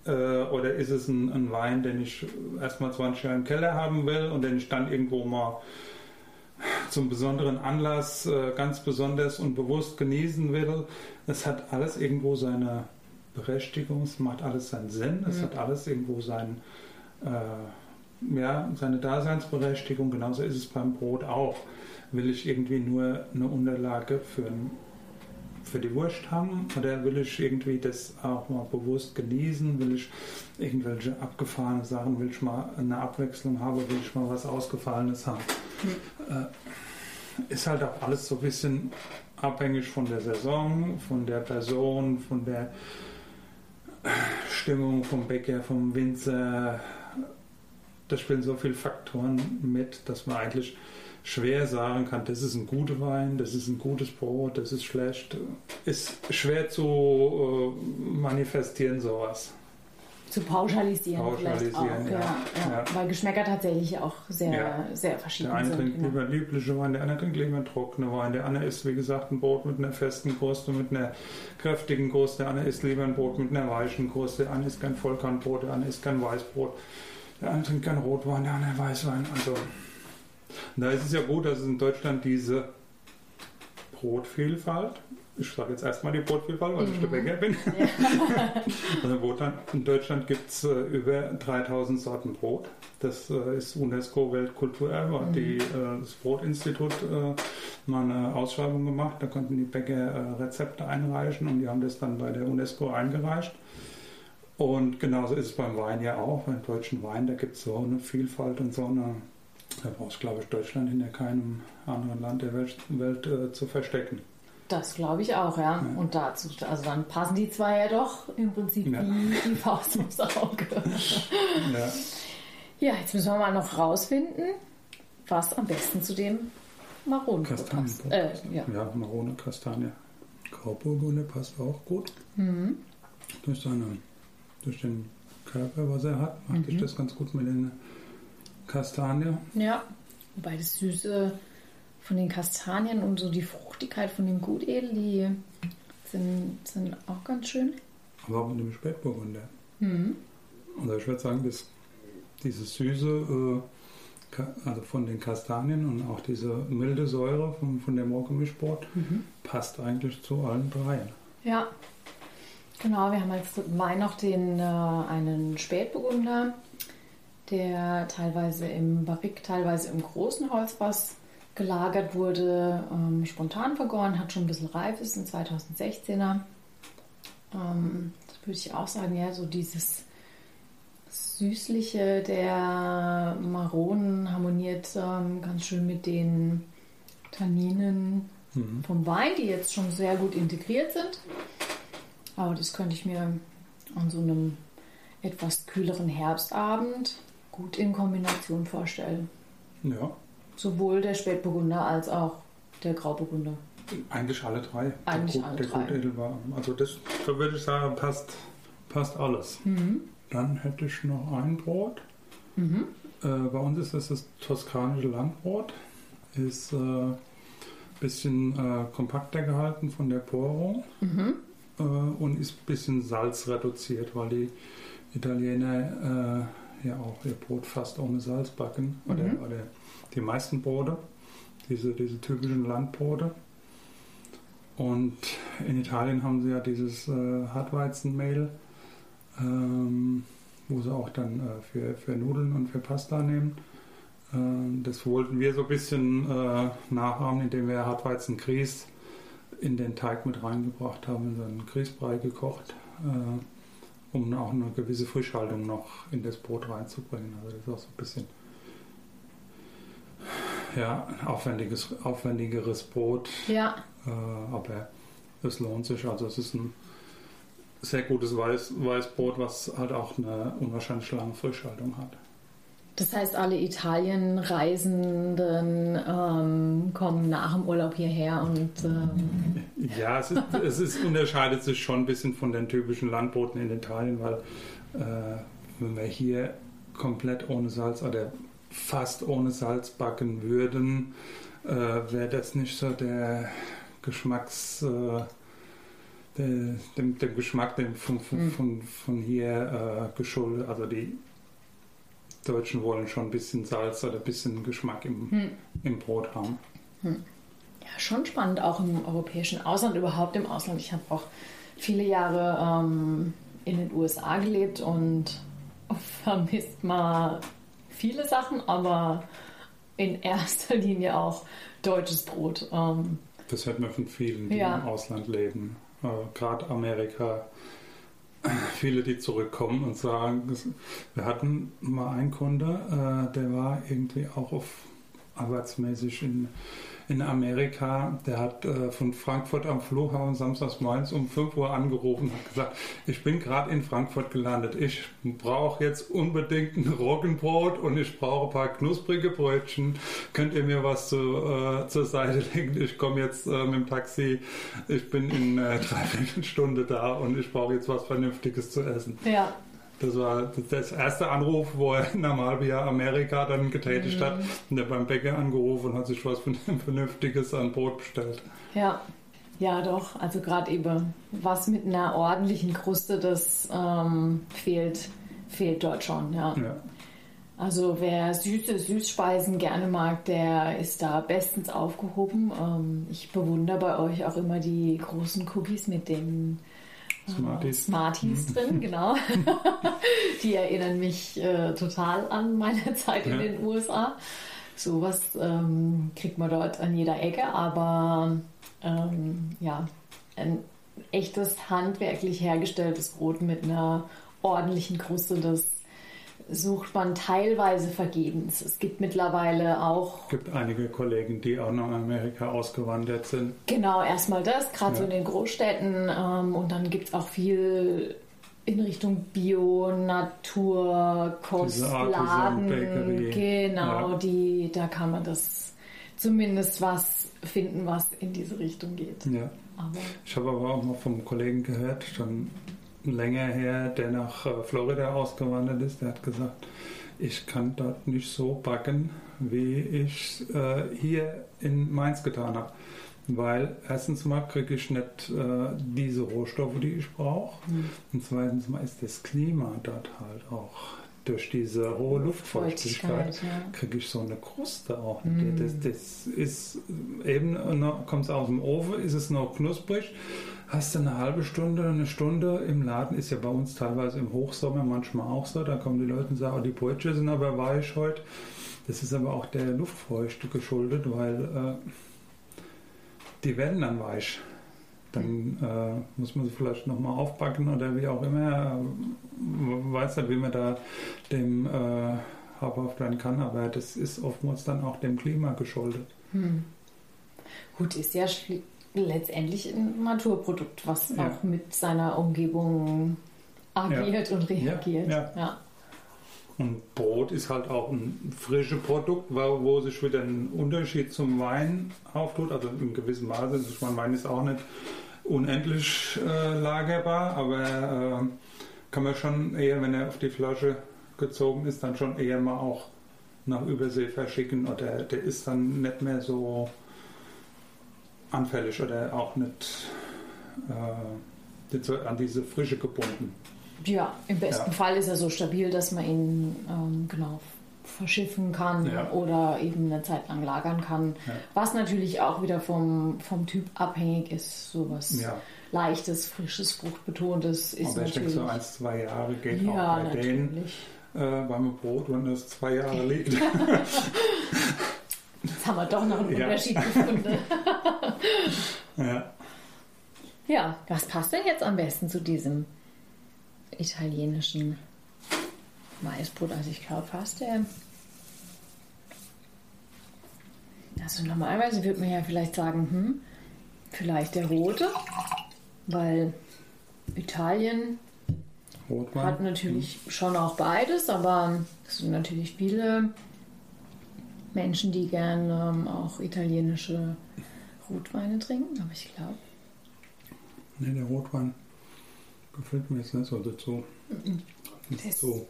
Äh, oder ist es ein, ein, Wein, den ich erstmal 20 Jahre im Keller haben will und den ich dann irgendwo mal zum besonderen Anlass äh, ganz besonders und bewusst genießen will? Es hat alles irgendwo seine Berechtigung, es macht alles seinen Sinn, es ja. hat alles irgendwo sein, äh, ja, seine Daseinsberechtigung. Genauso ist es beim Brot auch. Will ich irgendwie nur eine Unterlage für ein für die Wurst haben oder will ich irgendwie das auch mal bewusst genießen? Will ich irgendwelche abgefahrene Sachen, will ich mal eine Abwechslung haben, will ich mal was Ausgefallenes haben? Mhm. ist halt auch alles so ein bisschen abhängig von der Saison, von der Person, von der Stimmung vom Bäcker, vom Winzer. Da spielen so viele Faktoren mit, dass man eigentlich schwer sagen kann, das ist ein guter Wein, das ist ein gutes Brot, das ist schlecht. Ist schwer zu äh, manifestieren, sowas. Zu pauschalisieren, pauschalisieren vielleicht auch. Ja. Ja, ja. Weil Geschmäcker tatsächlich auch sehr, sehr verschieden sind. Der eine trinkt genau. lieber liebliche Wein, der andere trinkt lieber trockene Wein. Der andere isst, wie gesagt, ein Brot mit einer festen Kruste, mit einer kräftigen Kruste. Der andere isst lieber ein Brot mit einer weichen Kruste. Der andere isst kein Vollkornbrot, der andere isst kein Weißbrot. Der andere trinkt kein Rotwein, der andere Weißwein. Also da ist es ja gut, dass es in Deutschland diese Brotvielfalt, ich sage jetzt erstmal die Brotvielfalt, weil mhm. ich der Bäcker bin. Ja. also in Deutschland gibt es äh, über 3000 Sorten Brot. Das äh, ist UNESCO Weltkulturerbe. Mhm. Die, äh, das Brotinstitut äh, mal eine Ausschreibung gemacht. Da konnten die Bäcker äh, Rezepte einreichen und die haben das dann bei der UNESCO eingereicht. Und genauso ist es beim Wein ja auch. Beim deutschen Wein, da gibt es so eine Vielfalt und so eine da brauchst glaube ich, Deutschland in keinem anderen Land der Welt, Welt äh, zu verstecken. Das glaube ich auch, ja. ja. Und dazu, also dann passen die zwei ja doch im Prinzip ja. wie die Faust ums Auge. ja. ja, jetzt müssen wir mal noch rausfinden, was am besten zu dem Maronenbrot passt. Äh, ja. ja, Marone, Kastanie. Grauburgunder passt auch gut. Mhm. Durch, seine, durch den Körper, was er hat, macht mhm. sich das ganz gut mit den Kastanie. Ja, wobei das Süße von den Kastanien und so die Fruchtigkeit von dem Gutedel, die sind, sind auch ganz schön. Aber auch mit dem Spätburgunder. Mhm. Also ich würde sagen, dass dieses Süße, äh, also von den Kastanien und auch diese milde Säure von, von dem Morgenmischbrot, mhm. passt eigentlich zu allen dreien. Ja, genau. Wir haben als Wein noch den, äh, einen Spätburgunder der teilweise im Barrik, teilweise im großen Holzfass gelagert wurde, ähm, spontan vergoren, hat schon ein bisschen reif, ist ein 2016er. Ähm, das würde ich auch sagen, ja, so dieses Süßliche der Maronen harmoniert ähm, ganz schön mit den Tanninen mhm. vom Wein, die jetzt schon sehr gut integriert sind. Aber das könnte ich mir an so einem etwas kühleren Herbstabend gut in Kombination vorstellen. Ja. Sowohl der Spätburgunder als auch der Grauburgunder. Eigentlich alle drei. Eigentlich der, alle der drei. Gutedel war. Also das, da würde ich sagen, passt, passt alles. Mhm. Dann hätte ich noch ein Brot. Mhm. Äh, bei uns ist das das toskanische Landbrot. Ist ein äh, bisschen äh, kompakter gehalten von der Porung Mhm. äh, und ist ein bisschen salzreduziert, weil die Italiener äh, ja auch ihr Brot fast ohne Salz backen. Oder, Mhm. oder die meisten Brote, diese, diese typischen Landbrote. Und in Italien haben sie ja dieses äh, Hartweizenmehl, ähm, wo sie auch dann äh, für, für Nudeln und für Pasta nehmen. Ähm, das wollten wir so ein bisschen äh, nachahmen, indem wir Hartweizen-Grieß in den Teig mit reingebracht haben, so einen Grießbrei gekocht, äh, um auch eine gewisse Frischhaltung noch in das Brot reinzubringen. Also das ist auch so ein bisschen ja, ein aufwendiges, aufwendigeres Brot, Ja, äh, aber es lohnt sich. Also es ist ein sehr gutes Weiß, Weißbrot, was halt auch eine unwahrscheinlich lange Frischhaltung hat. Das heißt, alle Italien-Reisenden ähm, kommen nach dem Urlaub hierher und ähm, Ja, es, ist, es ist, unterscheidet sich schon ein bisschen von den typischen Landbroten in Italien, weil äh, wenn wir hier komplett ohne Salz oder fast ohne Salz backen würden, äh, wäre das nicht so der Geschmacks, äh, der, dem, dem Geschmack dem von, von, Mhm. von, von hier äh, geschuldet. Also die Deutschen wollen schon ein bisschen Salz oder ein bisschen Geschmack im, hm. im Brot haben. Ja, schon spannend, auch im europäischen Ausland, überhaupt im Ausland. Ich habe auch viele Jahre ähm, in den USA gelebt und vermisst mal viele Sachen, aber in erster Linie auch deutsches Brot. Ähm, Das hört man von vielen, die Ja. im Ausland leben. Äh, Gerade Amerika. Viele, die zurückkommen und sagen, wir hatten mal einen Kunde, äh, der war irgendwie auch auf arbeitsmäßig in, in Amerika. Der hat äh, von Frankfurt am Flughafen samstags morgens um 5 Uhr angerufen und gesagt, ich bin gerade in Frankfurt gelandet. Ich brauche jetzt unbedingt ein Roggenbrot und ich brauche ein paar knusprige Brötchen. Könnt ihr mir was zu, äh, zur Seite legen? Ich komme jetzt äh, mit dem Taxi. Ich bin in äh, dreiviertel Stunde da und ich brauche jetzt was Vernünftiges zu essen. ja, Das war das erste Anruf, wo er normal via Amerika dann getätigt hat. Und er beim Bäcker angerufen und hat sich was Vernünftiges an Brot bestellt. ja, ja, doch. Also gerade eben was mit einer ordentlichen Kruste, das ähm, fehlt, fehlt dort schon. Ja. Ja. Also wer süße Süßspeisen gerne mag, der ist da bestens aufgehoben. Ähm, ich bewundere bei euch auch immer die großen Cookies mit den Smarties. Smarties drin, genau. die erinnern mich äh, total an meine Zeit in Ja. den USA. Sowas ähm, kriegt man dort an jeder Ecke, aber ähm, ja, ein echtes handwerklich hergestelltes Brot mit einer ordentlichen Kruste, das sucht man teilweise vergebens. Es gibt mittlerweile auch Es gibt einige Kollegen, die auch nach Amerika ausgewandert sind. Genau, erstmal das, gerade so Ja. in den Großstädten. Ähm, und dann gibt es auch viel in Richtung Bio, Natur, Kostladen. Genau, Ja. die, da kann man das zumindest was finden, was in diese Richtung geht. Ja. Aber Ich habe aber auch mal vom Kollegen gehört, schon länger her, der nach äh, Florida ausgewandert ist, der hat gesagt, ich kann dort nicht so backen, wie ich äh, hier in Mainz getan habe. Weil erstens mal kriege ich nicht äh, diese Rohstoffe, die ich brauche. Und zweitens mal ist das Klima dort halt auch durch diese hohe Luftfeuchtigkeit Feuchtigkeit, ja. kriege ich so eine Kruste auch nicht. Das, das ist eben, kommt es aus dem Ofen, ist es noch knusprig. Hast du eine halbe Stunde, eine Stunde im Laden, ist ja bei uns teilweise im Hochsommer manchmal auch so. Da kommen die Leute und sagen, oh, die Brötchen sind aber weich heute. Das ist aber auch der Luftfeuchte geschuldet, weil äh, die werden dann weich. Dann äh, muss man sie vielleicht nochmal aufbacken oder wie auch immer. Äh, weiß nicht, wie man da dem äh, habhaft werden kann, aber das ist oftmals dann auch dem Klima geschuldet. Hm. Gut, ist ja letztendlich ein Naturprodukt, was Ja. auch mit seiner Umgebung agiert und reagiert. ja. ja. Und Brot ist halt auch ein frisches Produkt, wo, wo sich wieder ein Unterschied zum Wein auftut. Also in gewissem Maße. Ich meine, Wein ist auch nicht unendlich äh, lagerbar, aber äh, kann man schon eher, wenn er auf die Flasche gezogen ist, dann schon eher mal auch nach Übersee verschicken oder der ist dann nicht mehr so anfällig oder auch nicht, äh, an diese Frische gebunden. Ja, im besten ja. Fall ist er so stabil, dass man ihn ähm, genau verschiffen kann ja. oder eben eine Zeit lang lagern kann. Ja. Was natürlich auch wieder vom, vom Typ abhängig ist. Sowas ja. leichtes, frisches, fruchtbetontes ist Aber natürlich. Ich denke, so ein, zwei Jahre geht ja, auch bei natürlich. denen äh, beim Brot, wenn das zwei Jahre liegt. Jetzt haben wir doch noch einen Unterschied gefunden. ja. Ja, was passt denn jetzt am besten zu diesem italienischen Maisbrot? Also ich glaube fast der. Also normalerweise würde man ja vielleicht sagen, hm, vielleicht der rote, weil Italien Rotwein. hat natürlich hm. schon auch beides, aber es sind natürlich viele Menschen, die gerne ähm, auch italienische Rotweine trinken, aber ich glaube. Nee, der Rotwein gefällt mir jetzt nicht so dazu. Mhm. Nicht so,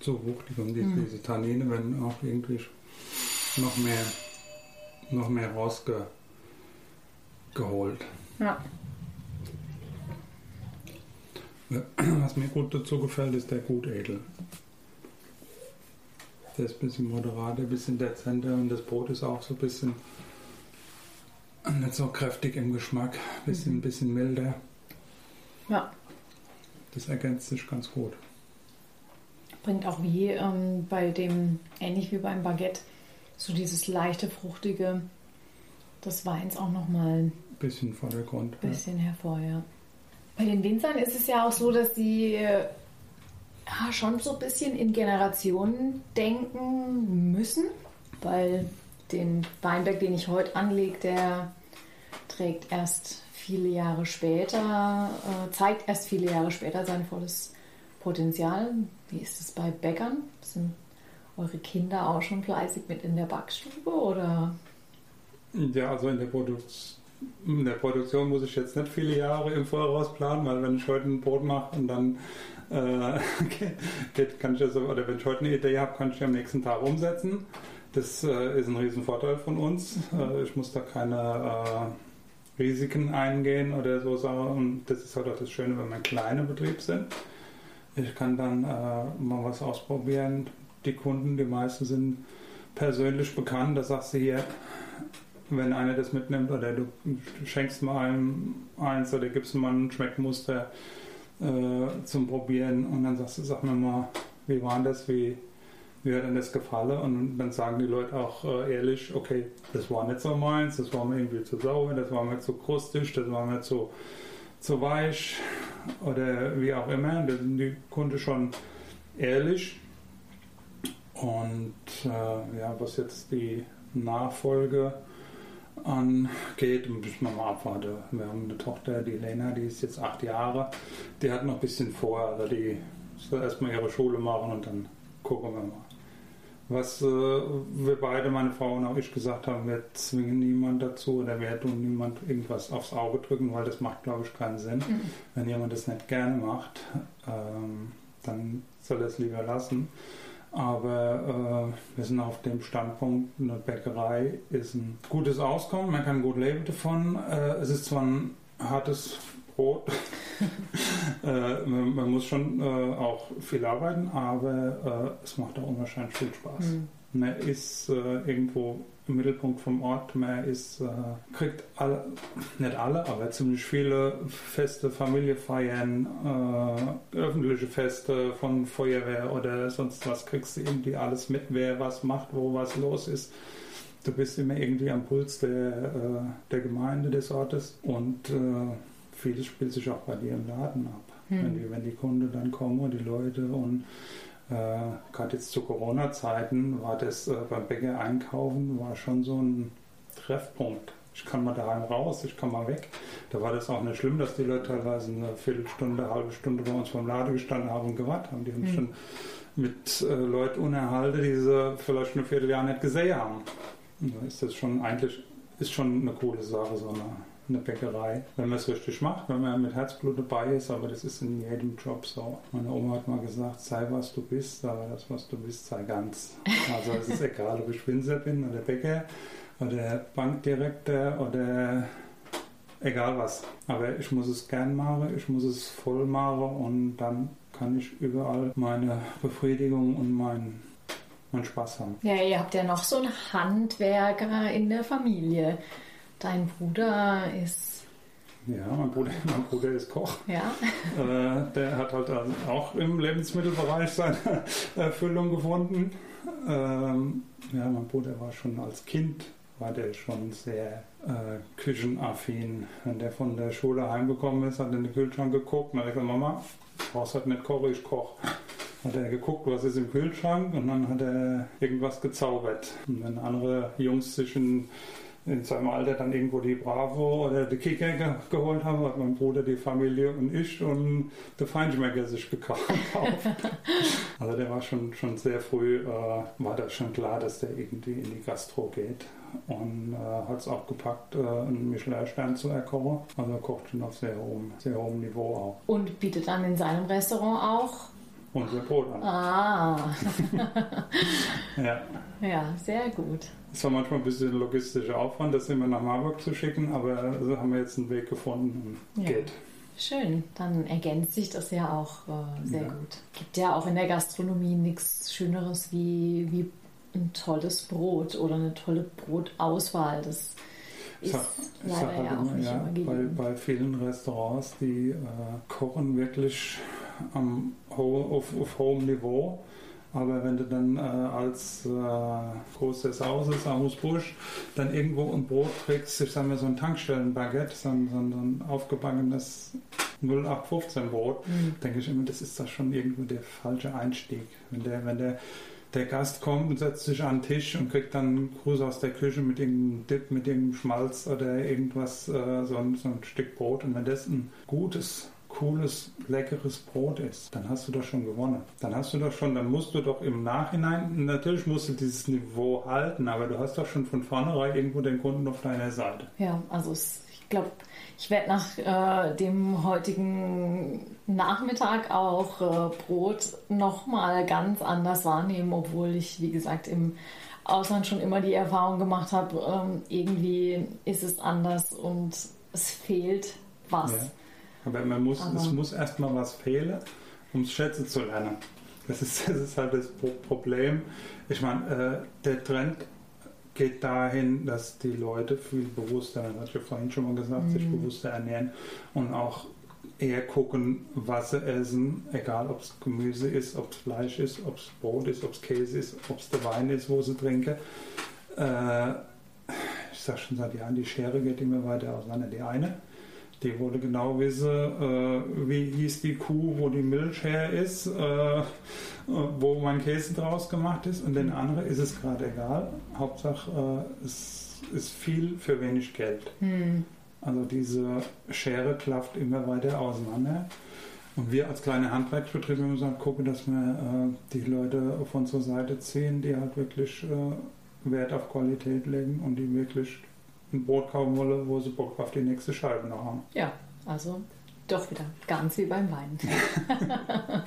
so wuchtig und die, mhm. diese Tannine werden auch irgendwie noch mehr, noch mehr rausgeholt. Ja. Was mir gut dazu gefällt, ist der Gutedel. Der ist ein bisschen moderater, ein bisschen dezenter und das Brot ist auch so ein bisschen nicht so kräftig im Geschmack, ein bisschen, mhm. bisschen milder. Ja. Das ergänzt sich ganz gut. Bringt auch wie ähm, bei dem, ähnlich wie beim Baguette, so dieses leichte, fruchtige des Weins auch nochmal ein bisschen Vordergrund. Bisschen ja. hervor, ja. Bei den Winzern ist es ja auch so, dass sie ja, schon so ein bisschen in Generationen denken müssen, weil den Weinberg, den ich heute anlege, der trägt erst viele Jahre später, äh, zeigt erst viele Jahre später sein volles Potenzial. Wie ist es bei Bäckern? Sind eure Kinder auch schon fleißig mit in der Backstube oder? Ja, also in der, Produ in der Produktion muss ich jetzt nicht viele Jahre im Voraus planen, weil wenn ich heute ein Brot mache und dann äh, kann ich also, oder wenn ich heute eine Idee habe, kann ich am nächsten Tag umsetzen. Das äh, ist ein Riesenvorteil von uns. Äh, ich muss da keine äh, Risiken eingehen oder so Sachen. Und das ist halt auch das Schöne, wenn wir ein kleiner Betrieb sind. Ich kann dann äh, mal was ausprobieren. Die Kunden, die meisten sind persönlich bekannt. Da sagst du hier, wenn einer das mitnimmt oder du schenkst mal einem eins oder gibst mal ein Schmeckmuster äh, zum Probieren und dann sagst du, sag mir mal, wie war das, wie, wie hat denn das gefallen? Und dann sagen die Leute auch äh, ehrlich, okay, das war nicht so meins, das war mir irgendwie zu sauer, das war mir zu krustig, das war mir zu, zu weich oder wie auch immer. Da sind die Kunden schon ehrlich. Und äh, ja, was jetzt die Nachfolge angeht, müssen wir mal abwarten. Wir haben eine Tochter, die Lena, die ist jetzt acht Jahre. Die hat noch ein bisschen vor, also die soll erstmal ihre Schule machen und dann gucken wir mal. Was äh, wir beide, meine Frau und auch ich, gesagt haben, wir zwingen niemand dazu oder wir tun niemand irgendwas aufs Auge drücken, weil das macht, glaube ich, keinen Sinn. Mhm. Wenn jemand das nicht gerne macht, ähm, dann soll er es lieber lassen. Aber äh, wir sind auf dem Standpunkt, eine Bäckerei ist ein gutes Auskommen, man kann gut leben davon. Äh, es ist zwar ein hartes Brot. äh, man, man, muss schon äh, auch viel arbeiten, aber äh, es macht auch unwahrscheinlich viel Spaß. Mhm. Man ist äh, irgendwo im Mittelpunkt vom Ort, man ist, äh, kriegt alle, nicht alle, aber ziemlich viele Feste, Familiefeiern, äh, öffentliche Feste von Feuerwehr oder sonst was, kriegst du irgendwie alles mit, wer was macht, wo was los ist du bist immer irgendwie am Puls der, der Gemeinde des Ortes und äh, vieles spielt sich auch bei dir im Laden ab. Hm. Wenn, die, wenn die Kunden dann kommen und die Leute und äh, gerade jetzt zu Corona-Zeiten war das äh, beim Bäcker einkaufen, war schon so ein Treffpunkt. Ich kann mal daheim raus, ich kann mal weg. Da war das auch nicht schlimm, dass die Leute teilweise eine Viertelstunde, eine halbe Stunde bei uns vom Laden gestanden haben und gewartet haben. Die haben hm. schon mit äh, Leuten unterhalte, die sie vielleicht ein Vierteljahr nicht gesehen haben. Da ist das schon eigentlich ist schon eine coole Sache, so eine, eine Bäckerei, wenn man es richtig macht, wenn man mit Herzblut dabei ist, aber das ist in jedem Job so. Meine Oma hat mal gesagt, sei was du bist, aber das, was du bist, sei ganz. Also es ist egal, ob ich Winzer bin oder Bäcker oder Bankdirektor oder egal was. Aber ich muss es gern machen, ich muss es voll machen und dann kann ich überall meine Befriedigung und mein, meinen Spaß haben. Ja, ihr habt ja noch so einen Handwerker in der Familie. Dein Bruder ist. Ja, mein Bruder, mein Bruder ist Koch. Ja. Äh, der hat halt also auch im Lebensmittelbereich seine Erfüllung gefunden. Ähm, ja, mein Bruder war schon als Kind war der schon sehr äh, küchenaffin. Wenn der von der Schule heimgekommen ist, hat er in den Kühlschrank geguckt und hat gesagt, Mama, brauchst halt nicht kochen, ich koche. Hat er geguckt, was ist im Kühlschrank und dann hat er irgendwas gezaubert. Und wenn andere Jungs sich in, in seinem Alter dann irgendwo die Bravo oder die Kicker ge geholt haben, hat mein Bruder, die Familie und ich und der Feinschmecker sich gekauft. also der war schon, schon sehr früh, äh, war das schon klar, dass der irgendwie in die Gastro geht und äh, hat es auch gepackt, äh, einen Michelin-Stern zu erkochen. Also er kocht schon auf sehr hohem, sehr hohem Niveau auch. Und bietet dann in seinem Restaurant auch unser Brot an. Ah. ja. Ja, sehr gut. Es war manchmal ein bisschen logistischer Aufwand, das immer nach Marburg zu schicken, aber so haben wir jetzt einen Weg gefunden und ja. geht. Schön, dann ergänzt sich das ja auch äh, sehr ja. gut. Gibt ja auch in der Gastronomie nichts Schöneres wie, wie ein tolles Brot oder eine tolle Brotauswahl. Das ist sag, leider sag halt ja auch nicht ja, immer bei, bei, vielen Restaurants, die äh, kochen wirklich am, auf, auf hohem Niveau. Aber wenn du dann äh, als äh, Groß des Hauses, Amos Busch, dann irgendwo ein Brot kriegst, ich sage mal so ein Tankstellenbaguette, so ein, so ein aufgebackenes 0815 Brot, mhm. denke ich immer, das ist doch schon irgendwo der falsche Einstieg. Wenn der, wenn der der Gast kommt und setzt sich an den Tisch und kriegt dann einen Gruß aus der Küche mit irgendeinem Dip, mit irgendeinem Schmalz oder irgendwas, äh, so, ein, so ein Stück Brot. Und wenn das ein gutes, cooles, leckeres Brot ist, dann hast du doch schon gewonnen. Dann hast du doch schon, dann musst du doch im Nachhinein, natürlich musst du dieses Niveau halten, aber du hast doch schon von vornherein irgendwo den Kunden auf deiner Seite. Ja, also ich glaube, ich werde nach äh, dem heutigen Nachmittag auch äh, Brot nochmal ganz anders wahrnehmen, obwohl ich, wie gesagt, im Ausland schon immer die Erfahrung gemacht habe, ähm, irgendwie ist es anders und es fehlt was. Ja. Aber man muss, Aber es muss erstmal was fehlen, um es schätzen zu lernen. Das ist, das ist halt das Problem. Ich meine, äh, der Trend geht dahin, dass die Leute viel bewusster, das hatte ich ja vorhin schon mal gesagt, mhm. sich bewusster ernähren und auch eher gucken, was sie essen, egal ob es Gemüse ist, ob es Fleisch ist, ob es Brot ist, ob es Käse ist, ob es der Wein ist, wo sie trinken. Äh, ich sage schon seit Jahren, die Schere geht immer weiter auseinander. Die eine, die wollte genau wissen, äh, wie hieß die Kuh, wo die Milch her ist, äh, wo mein Käse draus gemacht ist. Und den anderen ist es gerade egal. Hauptsache, äh, es ist viel für wenig Geld. Hm. Also diese Schere klafft immer weiter auseinander. Und wir als kleine Handwerksbetriebe müssen halt gucken, dass wir äh, die Leute auf unsere Seite ziehen, die halt wirklich äh, Wert auf Qualität legen und die wirklich ein Brot kaufen wollen, wo sie Bock auf die nächste Scheibe noch haben. Ja, also doch wieder ganz wie beim Wein.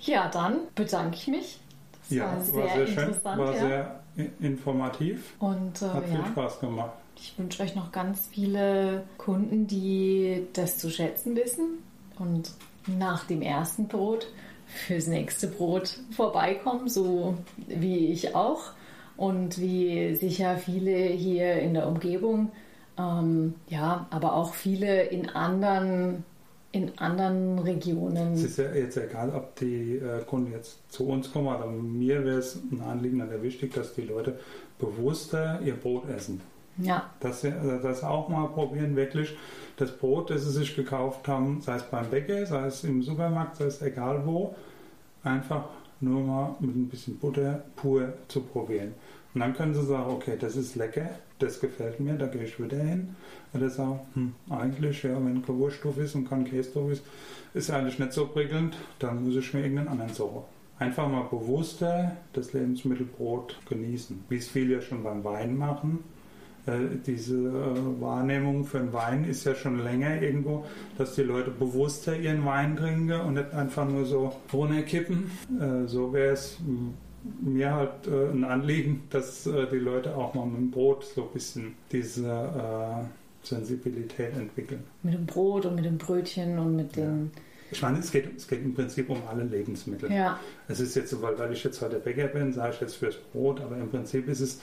ja, dann bedanke ich mich. Das ja, war sehr, war sehr schön, war ja. sehr informativ. Und äh, hat viel ja, Spaß gemacht. Ich wünsche euch noch ganz viele Kunden, die das zu schätzen wissen und nach dem ersten Brot fürs nächste Brot vorbeikommen, so wie ich auch und wie sicher viele hier in der Umgebung, ähm, ja, aber auch viele in anderen in anderen Regionen. Es ist ja jetzt egal, ob die äh, Kunden jetzt zu uns kommen, aber mir wäre es ein Anliegen sehr wichtig, dass die Leute bewusster ihr Brot essen. Ja. Dass sie also das auch mal probieren, wirklich das Brot, das sie sich gekauft haben, sei es beim Bäcker, sei es im Supermarkt, sei es egal wo, einfach nur mal mit ein bisschen Butter pur zu probieren. Und dann können sie sagen, okay, das ist lecker, das gefällt mir, da gehe ich wieder hin. Oder sagen, hm, eigentlich, ja, wenn kein Wurst drauf ist und kein Käse drauf ist, ist eigentlich nicht so prickelnd, dann muss ich mir irgendeinen anderen suchen. einfach mal bewusster das Lebensmittel Brot genießen, wie es viele ja schon beim Wein machen. Äh, diese äh, Wahrnehmung für den Wein ist ja schon länger irgendwo, dass die Leute bewusster ihren Wein trinken und nicht einfach nur so runterkippen. Äh, so wäre es mir halt ein Anliegen, dass die Leute auch mal mit dem Brot so ein bisschen diese Sensibilität entwickeln. Mit dem Brot und mit dem Brötchen und mit den. Ja. Ich meine, es geht, es geht im Prinzip um alle Lebensmittel. Ja. Es ist jetzt so, weil, weil ich jetzt heute Bäcker bin, sage ich jetzt fürs Brot, aber im Prinzip ist es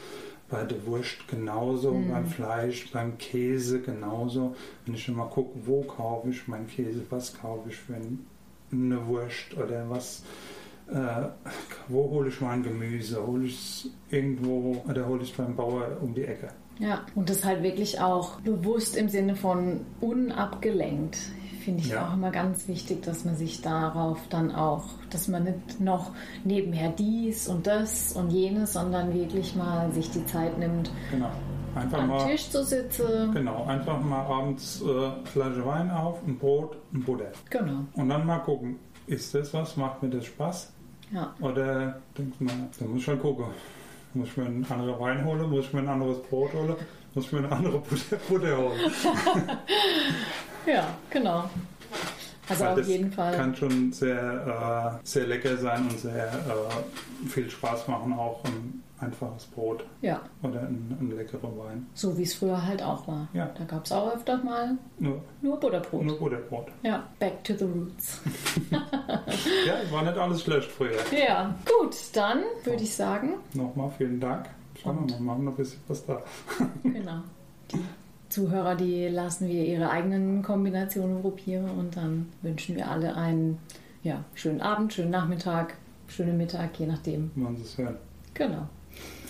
bei der Wurst genauso, mm. beim Fleisch, beim Käse genauso. Wenn ich immer gucke, wo kaufe ich meinen Käse, was kaufe ich für eine Wurst oder was, äh, wo hole ich mein Gemüse, hole ich es irgendwo oder hole ich es beim Bauer um die Ecke. Ja, und das halt wirklich auch bewusst im Sinne von unabgelenkt finde ich ja. auch immer ganz wichtig, dass man sich darauf dann auch, dass man nicht noch nebenher dies und das und jenes, sondern wirklich mal sich die Zeit nimmt, genau. einfach am mal, Tisch zu sitzen. Genau, einfach mal abends äh, Flasche Wein auf, ein Brot, ein Butter. Genau. Und dann mal gucken, ist das was, macht mir das Spaß? Ja. Oder denkt man, da muss ich schon gucken. Muss ich mir einen anderen Wein holen? Muss ich mir ein anderes Brot holen? Muss ich mir eine andere Butter, Butter holen? Ja, genau. Also Weil auf jeden Fall. Kann schon sehr, äh, sehr lecker sein und sehr äh, viel Spaß machen, auch ein einfaches Brot. Ja. Oder ein, ein leckerer Wein. So wie es früher halt auch war. Ja. Da gab es auch öfter mal nur, nur Butterbrot. Nur Butterbrot. Ja, back to the roots. ja, war nicht alles schlecht früher. Ja, gut, dann würde ich sagen. Nochmal vielen Dank. Schauen wir mal, machen noch ein bisschen was da. genau. Die Zuhörer, die lassen wir ihre eigenen Kombinationen probieren und dann wünschen wir alle einen ja, schönen Abend, schönen Nachmittag, schönen Mittag, je nachdem. Wann sie es hören. Genau.